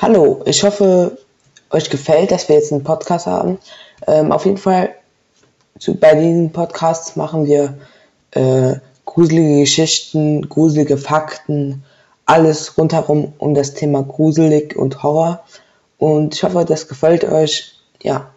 Hallo, ich hoffe, euch gefällt, dass wir jetzt einen Podcast haben. Ähm, auf jeden Fall, zu, bei diesen Podcasts machen wir äh, gruselige Geschichten, gruselige Fakten, alles rundherum um das Thema gruselig und Horror. Und ich hoffe, das gefällt euch. Ja,